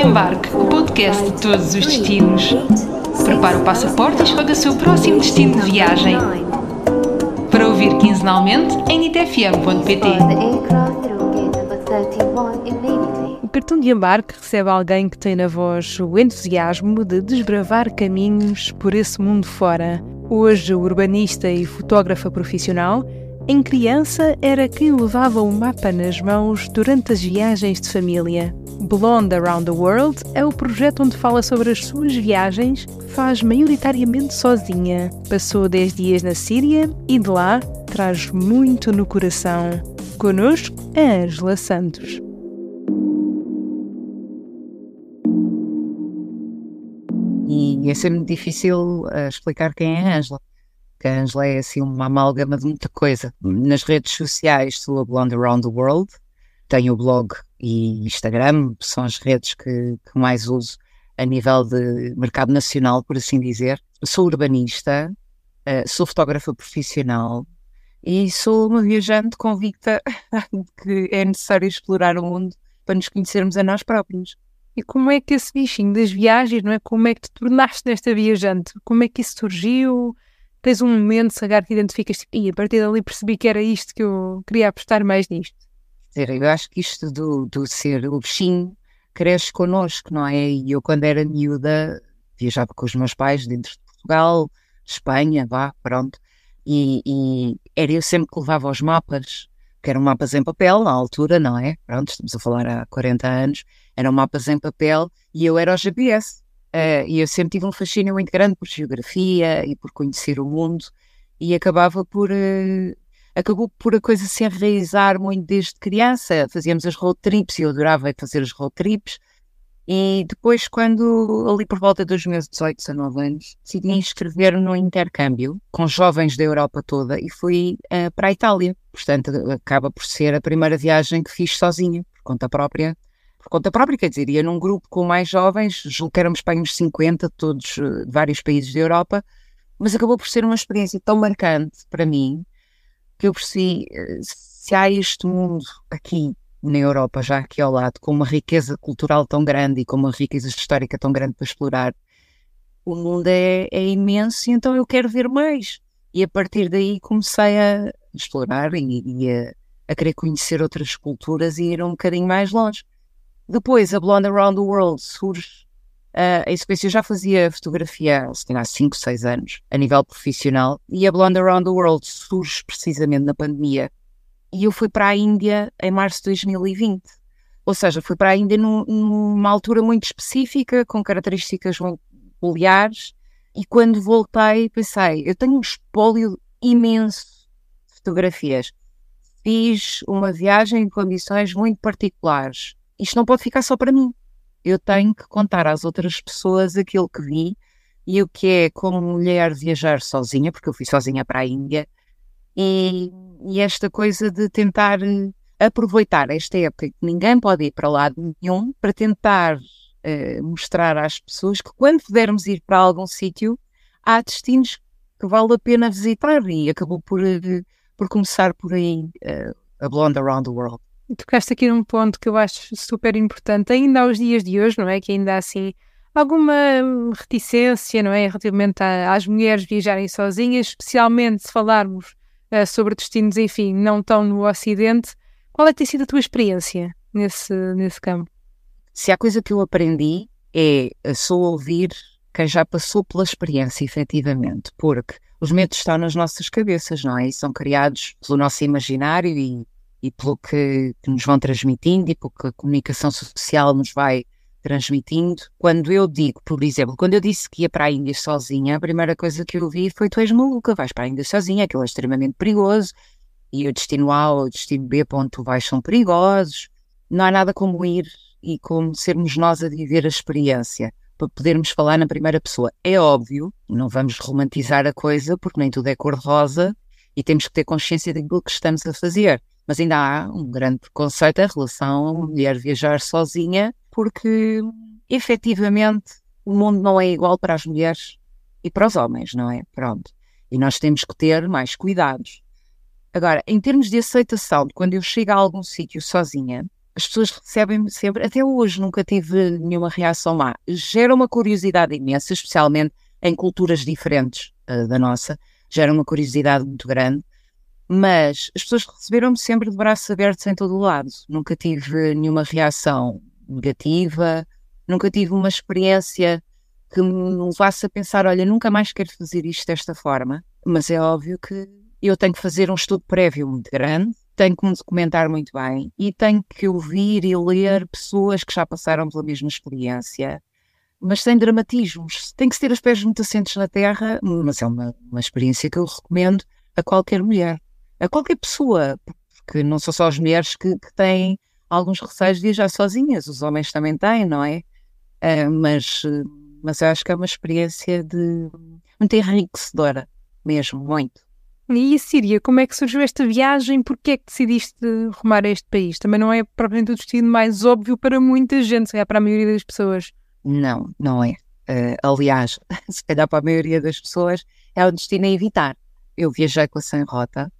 que embarque, o podcast de todos os destinos. Prepare o passaporte e escolha o seu próximo destino de viagem. Para ouvir quinzenalmente em nitfm.pt. O cartão de embarque recebe alguém que tem na voz o entusiasmo de desbravar caminhos por esse mundo fora. Hoje, urbanista e fotógrafa profissional, em criança era quem levava o mapa nas mãos durante as viagens de família. Blonde Around the World é o projeto onde fala sobre as suas viagens, que faz maioritariamente sozinha. Passou 10 dias na Síria e de lá traz muito no coração. Conosco, a Ângela Santos. E é sempre difícil uh, explicar quem é a Ângela que a Angela é assim uma amálgama de muita coisa. Nas redes sociais sou a Blonde Around the World, tenho o blog e Instagram, são as redes que, que mais uso a nível de mercado nacional, por assim dizer. Sou urbanista, uh, sou fotógrafa profissional e sou uma viajante convicta que é necessário explorar o mundo para nos conhecermos a nós próprios. E como é que esse bichinho das viagens, não é? Como é que te tornaste nesta viajante? Como é que isso surgiu? Tens um momento, se calhar, que identificas, tipo, e a partir dali percebi que era isto que eu queria apostar mais nisto? Eu acho que isto do, do ser o bichinho cresce connosco, não é? E eu, quando era miúda, viajava com os meus pais dentro de Portugal, Espanha, vá, pronto. E, e era eu sempre que levava os mapas, que eram mapas em papel na altura, não é? Pronto, estamos a falar há 40 anos, eram mapas em papel e eu era o GPS. Uh, e eu sempre tive um fascínio muito grande por geografia e por conhecer o mundo e acabava por uh, acabou por a coisa se enraizar muito desde criança. Fazíamos as road trips e eu adorava fazer as road trips. E depois, quando ali por volta dos meus 18, 19 anos, decidi inscrever no intercâmbio com jovens da Europa toda e fui uh, para a Itália. Portanto, acaba por ser a primeira viagem que fiz sozinha, por conta própria por conta própria, quer dizer, ia num grupo com mais jovens, julgo que éramos para uns 50, todos eh, de vários países da Europa, mas acabou por ser uma experiência tão marcante para mim que eu percebi eh, se há este mundo aqui na Europa, já aqui ao lado, com uma riqueza cultural tão grande e com uma riqueza histórica tão grande para explorar, o mundo é, é imenso e então eu quero ver mais. E a partir daí comecei a explorar e, e a, a querer conhecer outras culturas e ir um bocadinho mais longe. Depois, a Blonde Around the World surge. Uh, em sequência, eu já fazia fotografia há 5, 6 anos, a nível profissional, e a Blonde Around the World surge precisamente na pandemia. E eu fui para a Índia em março de 2020. Ou seja, fui para a Índia num, numa altura muito específica, com características muito peculiares, e quando voltei, pensei: eu tenho um espólio imenso de fotografias. Fiz uma viagem em condições muito particulares isto não pode ficar só para mim. Eu tenho que contar às outras pessoas aquilo que vi e o que é como mulher viajar sozinha, porque eu fui sozinha para a Índia, e, e esta coisa de tentar eh, aproveitar esta época que ninguém pode ir para lado nenhum para tentar uh, mostrar às pessoas que quando pudermos ir para algum sítio, há destinos que vale a pena visitar. E acabou por, uh, por começar por aí uh, a Blonde Around the World tocaste aqui num ponto que eu acho super importante, ainda aos dias de hoje, não é? Que ainda há assim alguma reticência, não é? Relativamente a, às mulheres viajarem sozinhas, especialmente se falarmos uh, sobre destinos, enfim, não tão no Ocidente. Qual é que tem sido a tua experiência nesse, nesse campo? Se há coisa que eu aprendi é só ouvir quem já passou pela experiência, efetivamente, porque os medos estão nas nossas cabeças, não é? E são criados pelo nosso imaginário e e pelo que, que, nos vão transmitindo e pelo que a comunicação social nos vai transmitindo. Quando eu digo, por exemplo, quando eu disse que ia para a Índia sozinha, a primeira coisa que eu ouvi foi: Tu és maluca, vais para a Índia sozinha, aquilo é extremamente perigoso, e o destino A ou o destino B para onde tu vais são perigosos. Não há nada como ir e como sermos nós a viver a experiência para podermos falar na primeira pessoa. É óbvio, não vamos romantizar a coisa porque nem tudo é cor-de-rosa e temos que ter consciência daquilo que estamos a fazer mas ainda há um grande preconceito em relação a uma mulher viajar sozinha, porque efetivamente o mundo não é igual para as mulheres e para os homens, não é? Pronto. E nós temos que ter mais cuidados. Agora, em termos de aceitação, quando eu chego a algum sítio sozinha, as pessoas recebem-me sempre, até hoje nunca tive nenhuma reação má. Gera uma curiosidade imensa, especialmente em culturas diferentes uh, da nossa, gera uma curiosidade muito grande. Mas as pessoas receberam-me sempre de braços abertos em todo o lado. Nunca tive nenhuma reação negativa, nunca tive uma experiência que me levasse a pensar: olha, nunca mais quero fazer isto desta forma. Mas é óbvio que eu tenho que fazer um estudo prévio muito grande, tenho que me documentar muito bem e tenho que ouvir e ler pessoas que já passaram pela mesma experiência, mas sem dramatismos. Tem que se ter os pés muito assentes na terra, mas é uma, uma experiência que eu recomendo a qualquer mulher, a qualquer pessoa, porque não são só as mulheres que, que têm alguns receios de viajar sozinhas, os homens também têm, não é? Uh, mas, mas eu acho que é uma experiência de muito enriquecedora, mesmo, muito. E a Síria, como é que surgiu esta viagem? Porquê é que decidiste rumar a este país? Também não é propriamente o destino mais óbvio para muita gente, se calhar para a maioria das pessoas. Não, não é. Uh, aliás, se calhar para a maioria das pessoas é um destino a evitar. Eu viajei com a Sem Rota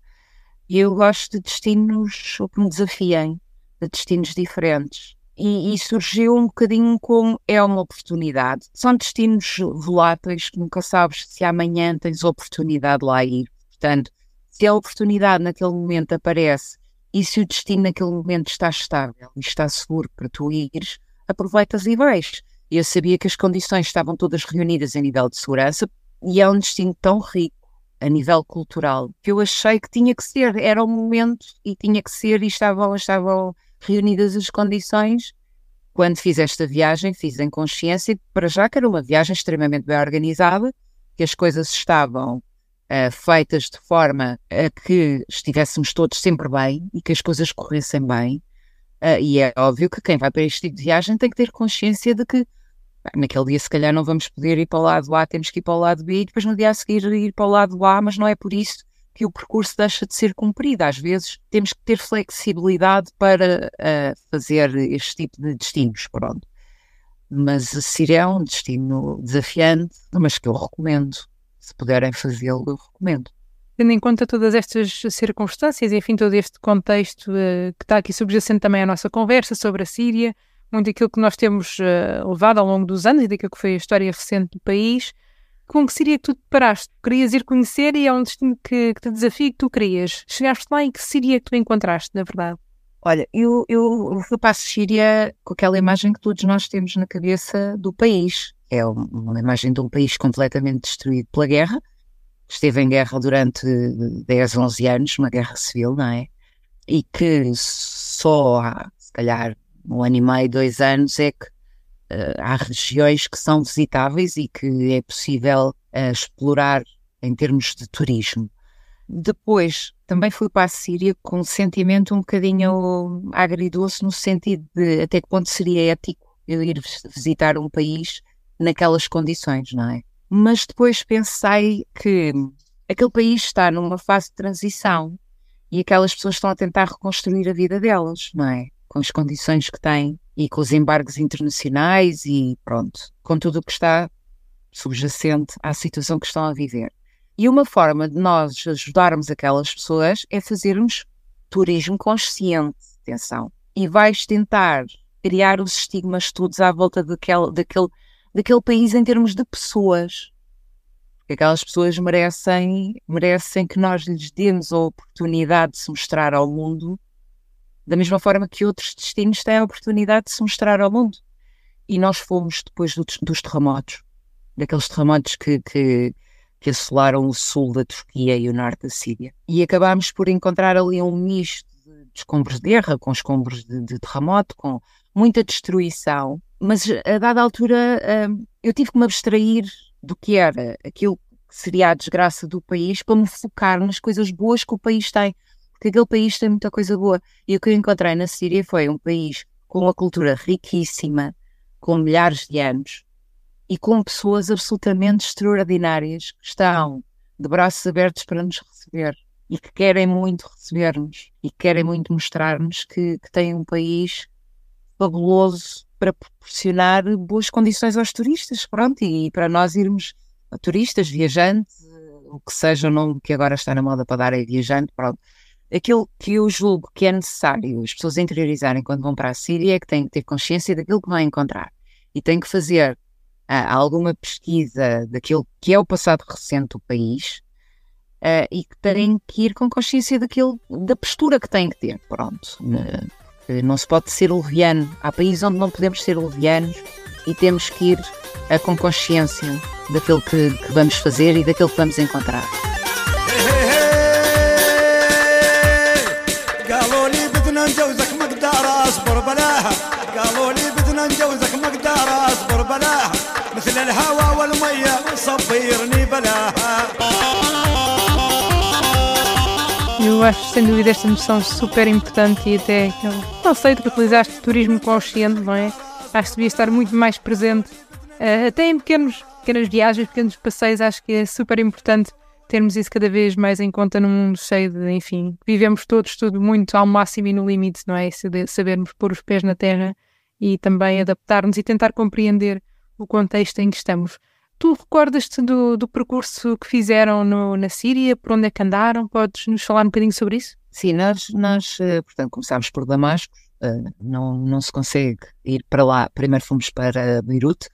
e eu gosto de destinos que me desafiem, de destinos diferentes. E, e, surgiu um bocadinho como é uma oportunidade. São destinos voláteis que nunca sabes se amanhã tens oportunidade de lá ir. Portanto, se a oportunidade naquele momento aparece e se o destino naquele momento está estável e está seguro para tu ires, aproveitas e vais. Eu sabia que as condições estavam todas reunidas a nível de segurança e é um destino tão rico a nível cultural que eu achei que tinha que ser, era o momento e tinha que ser e estavam, estavam reunidas as condições. Quando fiz esta viagem, fiz em consciência para já que era uma viagem extremamente bem organizada, que as coisas estavam uh, feitas de forma a que estivéssemos todos sempre bem e que as coisas corressem bem. Uh, e é óbvio que quem vai para este tipo de viagem tem que ter consciência de que naquele dia se calhar não vamos poder ir para o lado A, temos que ir para o lado B e depois no dia a seguir ir para o lado A, mas não é por isso que o percurso deixa de ser cumprido. Às vezes temos que ter flexibilidade para uh, fazer este tipo de destinos, pronto. Mas Síria é um destino desafiante, mas que eu recomendo se puderem fazê-lo, eu recomendo. Tendo em conta todas estas circunstâncias, enfim, todo este contexto uh, que está aqui subjacente também à nossa conversa sobre a Síria, muito aquilo que nós temos uh, levado ao longo dos anos e daquilo que foi a história recente do país, com que Síria que tu te paraste? Querias ir conhecer e é um destino que, que te desafia que tu querias. Chegaste lá e que Síria que tu encontraste, na verdade? Olha, eu, eu fui Síria com aquela imagem que todos nós temos na cabeça do país, é uma imagem de um país completamente destruído pela guerra, esteve em guerra durante 10, 11 anos, uma guerra civil, não é? E que só há, se calhar, um ano e meio, dois anos é que uh, há regiões que são visitáveis e que é possível uh, explorar em termos de turismo. Depois, também fui para a Síria com um sentimento um bocadinho agridoce, no sentido de até que ponto seria ético eu ir visitar um país naquelas condições, não é? Mas depois pensei que aquele país está numa fase de transição e aquelas pessoas estão a tentar reconstruir a vida delas, não é? Com as condições que têm e com os embargos internacionais e pronto, com tudo o que está subjacente à situação que estão a viver. E uma forma de nós ajudarmos aquelas pessoas é fazermos turismo consciente, atenção. E vais tentar criar os estigmas todos à volta daquele, daquele daquele país em termos de pessoas. Porque aquelas pessoas merecem, merecem que nós lhes demos a oportunidade de se mostrar ao mundo da mesma forma que outros destinos têm a oportunidade de se mostrar ao mundo. E nós fomos depois do, dos terremotos, daqueles terremotos que, que, que assolaram o sul da Turquia e o norte da Síria. E acabámos por encontrar ali um misto de escombros de guerra, com escombros de, de terremoto, com muita destruição, mas a dada altura hum, eu tive que me abstrair do que era aquilo que seria a desgraça do país para me focar nas coisas boas que o país tem, porque aquele país tem muita coisa boa. E o que eu encontrei na Síria foi um país com uma cultura riquíssima, com milhares de anos e com pessoas absolutamente extraordinárias que estão de braços abertos para nos receber e que querem muito receber-nos e que querem muito mostrar-nos que, que têm um país fabuloso para proporcionar boas condições aos turistas, pronto, e para nós irmos turistas, viajantes, o que seja o nome que agora está na moda para dar é viajante, pronto. Aquilo que eu julgo que é necessário as pessoas interiorizarem quando vão para a Síria é que têm que ter consciência daquilo que vão encontrar e têm que fazer uh, alguma pesquisa daquilo que é o passado recente do país uh, e que têm que ir com consciência daquilo, da postura que têm que ter. Pronto. Uh, não se pode ser leviano. Há países onde não podemos ser levianos e temos que ir uh, com consciência daquilo que, que vamos fazer e daquilo que vamos encontrar. نجوزك مقدار اصبر بلاها قالوا لي بدنا نجوزك مقدار اصبر بلاها مثل الهوى والمية صبيرني بلاها Eu acho, sem dúvida, esta noção super importante e até aquele conceito que utilizaste de turismo consciente, não é? Acho que devia estar muito mais presente, uh, até em pequenos, pequenas viagens, pequenos passeios, acho que é super importante termos isso cada vez mais em conta num mundo cheio de, enfim, vivemos todos tudo muito ao máximo e no limite, não é? Sabermos pôr os pés na terra e também adaptar-nos e tentar compreender o contexto em que estamos. Tu recordas-te do, do, percurso que fizeram no, na Síria? Por onde é que andaram? Podes nos falar um bocadinho sobre isso? Sim, nós, nós eh, portanto, começámos por Damasco, eh, não, não se consegue ir para lá. Primeiro fomos para Beirute,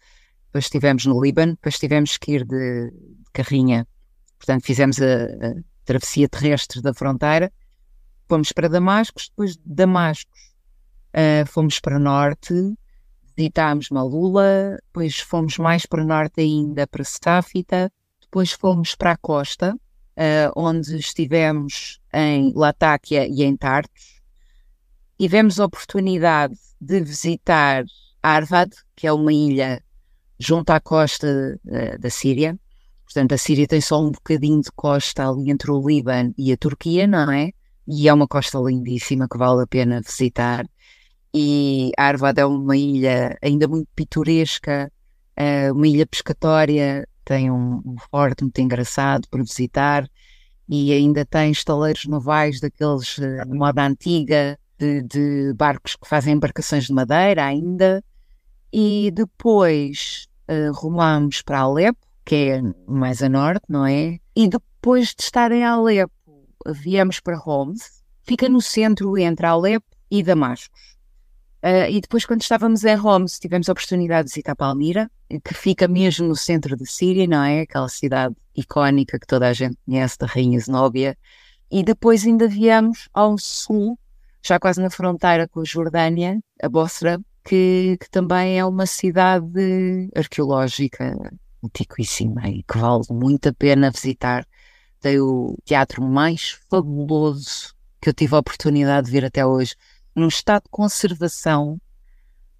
depois estivemos no Líbano, depois tivemos que ir de, de carrinha. Portanto, fizemos a, a, travessia terrestre da fronteira, fomos para Damasco, depois de Damasco uh, fomos para Norte, visitámos Malula, depois fomos mais para norte ainda, para Safita, depois fomos para a costa, uh, onde estivemos em Latáquia e em Tartus. Tivemos a oportunidade de visitar Arvad, que é uma ilha junto à costa uh, da Síria. Portanto, a Síria tem só um bocadinho de costa ali entre o Líbano e a Turquia, não é? E é uma costa lindíssima que vale a pena visitar e Arvad é uma ilha ainda muito pitoresca, uh, uma ilha pescatória, tem um, forte muito engraçado para visitar e ainda tem estaleiros navais daqueles uh, de moda antiga, de, de, barcos que fazem embarcações de madeira ainda. E depois uh, para Alepo, que é mais a norte, não é? E depois de estar em Alepo, viemos para Homs, fica no centro entre Alepo e Damascus. Uh, e depois, quando estávamos em Homs, tivemos a oportunidade de visitar Palmira, que fica mesmo no centro da Síria, não é? Aquela cidade icónica que toda a gente conhece, da Rainha Zenóbia. E depois ainda viemos ao sul, já quase na fronteira com a Jordânia, a Bosra, que, que também é uma cidade arqueológica antiquíssima e que vale muito a pena visitar. Tem o teatro mais fabuloso que eu tive a oportunidade de ver até hoje num estado de conservação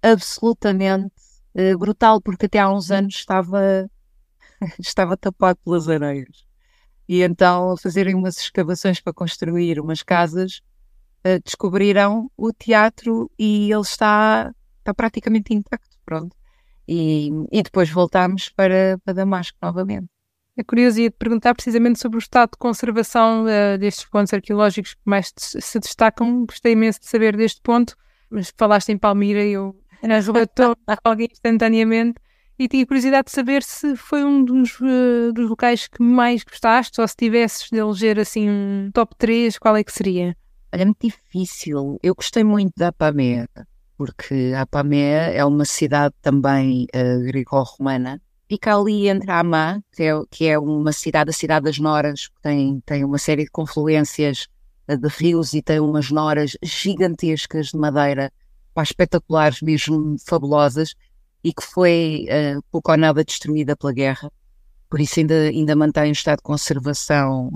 absolutamente uh, brutal, porque até há uns anos estava, estava tapado pelas areias. E então, a fazerem umas escavações para construir umas casas, uh, descobriram o teatro e ele está, está praticamente intacto, pronto. E, e depois voltámos para, para Damasco novamente. É curioso ia perguntar precisamente sobre o estado de conservação uh, destes pontos arqueológicos que mais se destacam. Gostei imenso de saber deste ponto, mas falaste em Palmira e eu arrebatou alguém instantaneamente. E tinha curiosidade de saber se foi um dos, uh, dos locais que mais gostaste, ou se tivesses de eleger assim um top 3, qual é que seria? Olha, é muito difícil. Eu gostei muito da Apamea, porque Apamea é uma cidade também uh, greco-romana fica ali entre Amã, que é, que é uma cidade, a cidade das Noras, que tem, tem uma série de confluências eh, de rios e tem umas noras gigantescas de madeira, pá, espetaculares, mesmo fabulosas, e que foi uh, pouco ou nada destruída pela guerra. Por isso ainda, ainda mantém um estado de conservação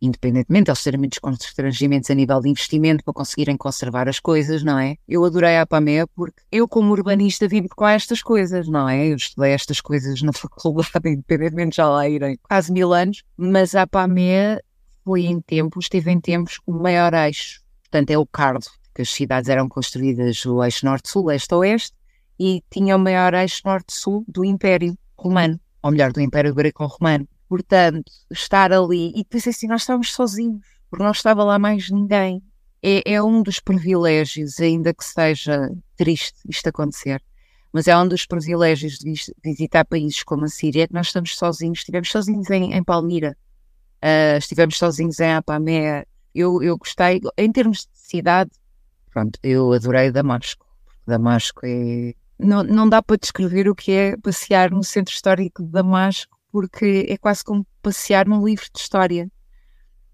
independentemente eles terem muitos constrangimentos a nível de investimento para conseguirem conservar as coisas, não é? Eu adorei a APAME porque eu, como urbanista, vivo com estas coisas, não é? Eu estudei estas coisas na faculdade, independentemente já lá irem quase mil anos, mas a APAME foi em tempos, esteve em tempos o maior eixo, portanto é o cardo, que as cidades eram construídas o eixo norte-sul, leste-oeste, e tinha o maior eixo norte-sul do Império Romano, ou melhor, do Império Greco-Romano. Portanto, estar ali e depois assim, nós estávamos sozinhos, porque não estava lá mais ninguém. É, é um dos privilégios, ainda que seja triste isto acontecer, mas é um dos privilégios de visitar países como a Síria, que nós estamos sozinhos, estivemos sozinhos em, em Palmira, uh, estivemos sozinhos em Apamé, Eu, eu gostei, em termos de cidade, pronto, eu adorei Damasco. Damasco é. Não, não dá para descrever o que é passear no centro histórico de Damasco, porque é quase como passear num livro de história.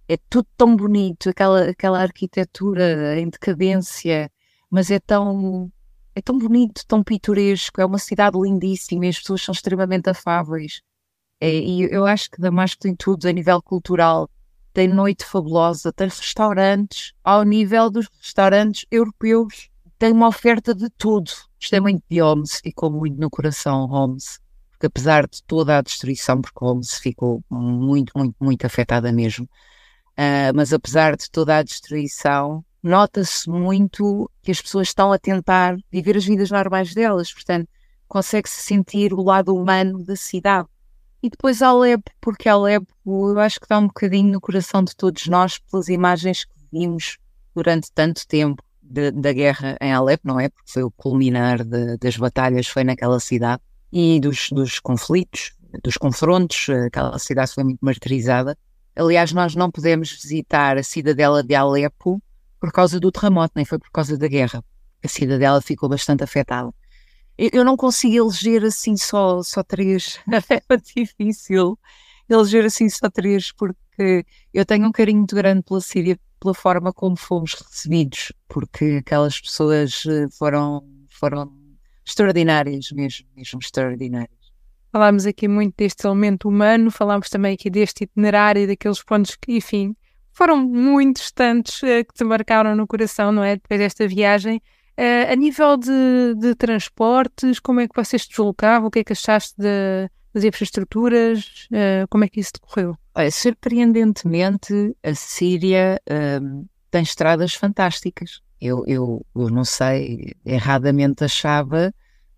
É tudo tão bonito, aquela, aquela arquitetura em decadência, mas é tão, é tão bonito, tão pitoresco. É uma cidade lindíssima e as pessoas são extremamente afáveis. É, e eu acho que Damasco tem tudo a nível cultural. Tem noite fabulosa, tem restaurantes ao nível dos restaurantes europeus. Tem uma oferta de tudo. Gostei muito de Homs, ficou muito no coração Homs. Porque apesar de toda a destruição, porque Homs ficou muito, muito, muito afetada mesmo. Uh, mas apesar de toda a destruição, nota-se muito que as pessoas estão a tentar viver as vidas normais delas. Portanto, consegue-se sentir o lado humano da cidade. E depois Alepo, porque Alepo eu acho que dá um bocadinho no coração de todos nós pelas imagens que vimos durante tanto tempo de, da guerra em Alepo, não é? Porque foi o culminar de, das batalhas, foi naquela cidade, e dos, dos conflitos, dos confrontos, aquela cidade foi muito martirizada. Aliás, nós não podemos visitar a cidadela de Alepo por causa do terremoto, nem foi por causa da guerra. A cidadela ficou bastante afetada eu não consigo eleger assim só, só três, é difícil eleger assim só três, porque eu tenho um carinho muito grande pela Síria, pela forma como fomos recebidos, porque aquelas pessoas eh, foram, foram extraordinárias, mesmo, mesmo extraordinárias. Falámos aqui muito deste elemento humano, falámos também aqui deste itinerário, daqueles pontos que, enfim, foram muitos tantos uh, que te marcaram no coração, não é? Depois desta viagem. Uh, a nível de, de, transportes, como é que vocês se deslocavam? O que é que achaste de, das infraestruturas? Uh, como é que isso decorreu? Olha, surpreendentemente, a Síria tem estradas fantásticas. Eu, eu, eu não sei, erradamente achava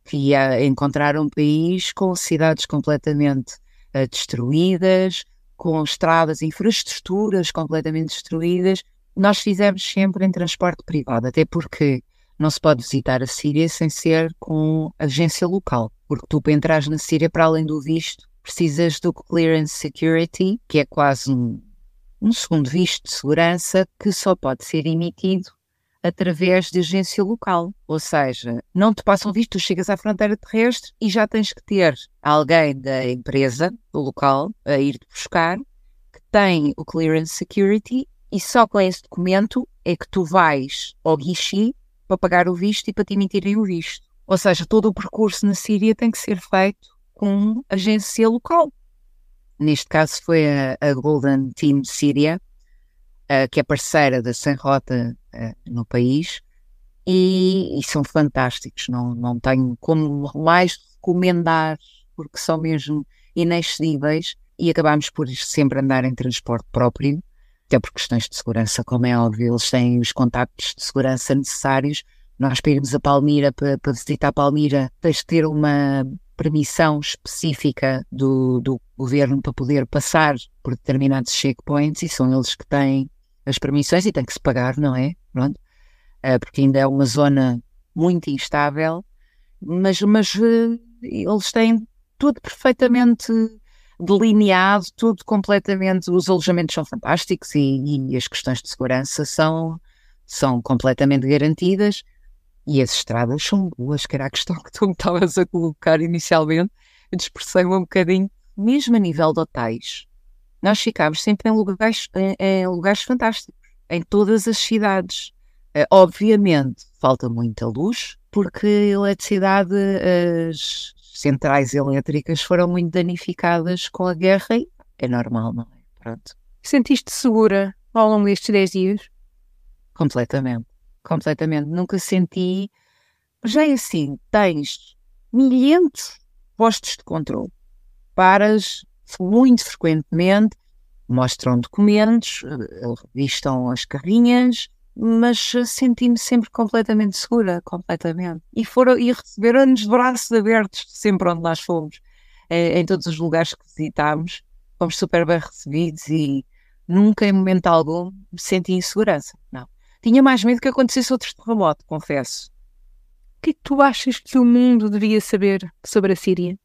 que ia encontrar um país com cidades completamente uh, destruídas, com estradas, infraestruturas completamente destruídas. Nós fizemos sempre em transporte privado, até porque não se pode visitar a Síria sem ser com agência local, porque tu para entrar na Síria, para além do visto, precisas do Clearance Security, que é quase um, um segundo visto de segurança que só pode ser emitido através de agência local. Ou seja, não te passam visto, tu chegas à fronteira terrestre e já tens que ter alguém da empresa, do local, a ir-te buscar, que tem o Clearance Security e só com esse documento é que tu vais ao guichê para pagar o visto e para te emitirem o visto. Ou seja, todo o percurso na Síria tem que ser feito com agência local. Neste caso foi a, a Golden Team Síria, uh, que é parceira da Sem Rota uh, no país, e, e, são fantásticos. Não, não tenho como mais recomendar, porque são mesmo inexcedíveis, e acabamos por sempre andar em transporte próprio até por questões de segurança, como é óbvio, eles têm os contactos de segurança necessários. Nós para irmos a Palmira, para, para visitar Palmira, tens de ter uma permissão específica do, do governo para poder passar por determinados checkpoints e são eles que têm as permissões e tem que se pagar, não é? Pronto. Uh, porque ainda é uma zona muito instável, mas, mas uh, eles têm tudo perfeitamente delineado, tudo completamente. Os alojamentos são fantásticos e, e as questões de segurança são, são completamente garantidas. E as estradas são boas, que era a questão que tu me estavas a colocar inicialmente. Eu dispersei-me um bocadinho, mesmo a nível de hotéis. Nós ficámos sempre em lugares, em, em lugares fantásticos, em todas as cidades. Uh, obviamente, falta muita luz, porque a eletricidade, as, centrais elétricas foram muito danificadas com a guerra e é normal, não é? Pronto. Sentiste segura ao longo destes 10 dias? Completamente, completamente. Nunca senti. Já é assim, tens milhares postos de controle. Paras muito frequentemente, mostram documentos, eh, revistam as carrinhas, mas senti-me sempre completamente segura, completamente. E, foram, e receberam-nos braços abertos sempre onde nós fomos, em, em todos os lugares que visitámos. Fomos super bem recebidos e nunca, em momento algum, me senti insegurança. Não. Tinha mais medo que acontecesse outro terremoto, confesso. O que é que tu achas que o mundo devia saber sobre a Síria?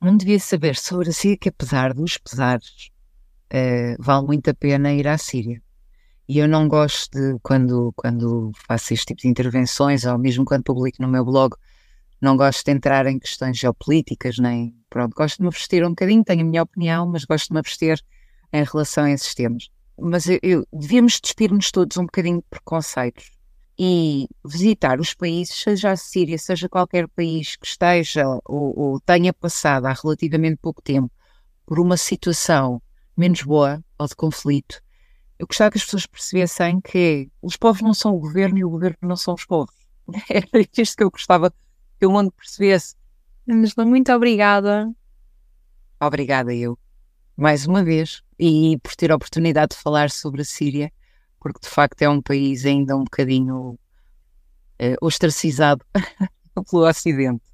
Não devia saber sobre a Síria que, apesar dos pesares, uh, vale muito a pena ir à Síria E eu não gosto de, quando, quando faço este tipo de intervenções, ou mesmo quando publico no meu blog, não gosto de entrar em questões geopolíticas, nem. Pronto, gosto de me abster um bocadinho, tenho a minha opinião, mas gosto de me abster em relação a esses temas. Mas eu, eu devíamos despir-nos todos um bocadinho de preconceitos e visitar os países, seja a Síria, seja qualquer país que esteja ou, ou tenha passado há relativamente pouco tempo por uma situação menos boa ou de conflito, eu gostava que as pessoas percebessem que os povos não são o governo e o governo não são os povos. Era isto que eu gostava que o mundo percebesse. Angela, muito obrigada. Obrigada eu, mais uma vez, e por ter a oportunidade de falar sobre a Síria, porque de facto é um país ainda um bocadinho uh, ostracizado pelo Ocidente.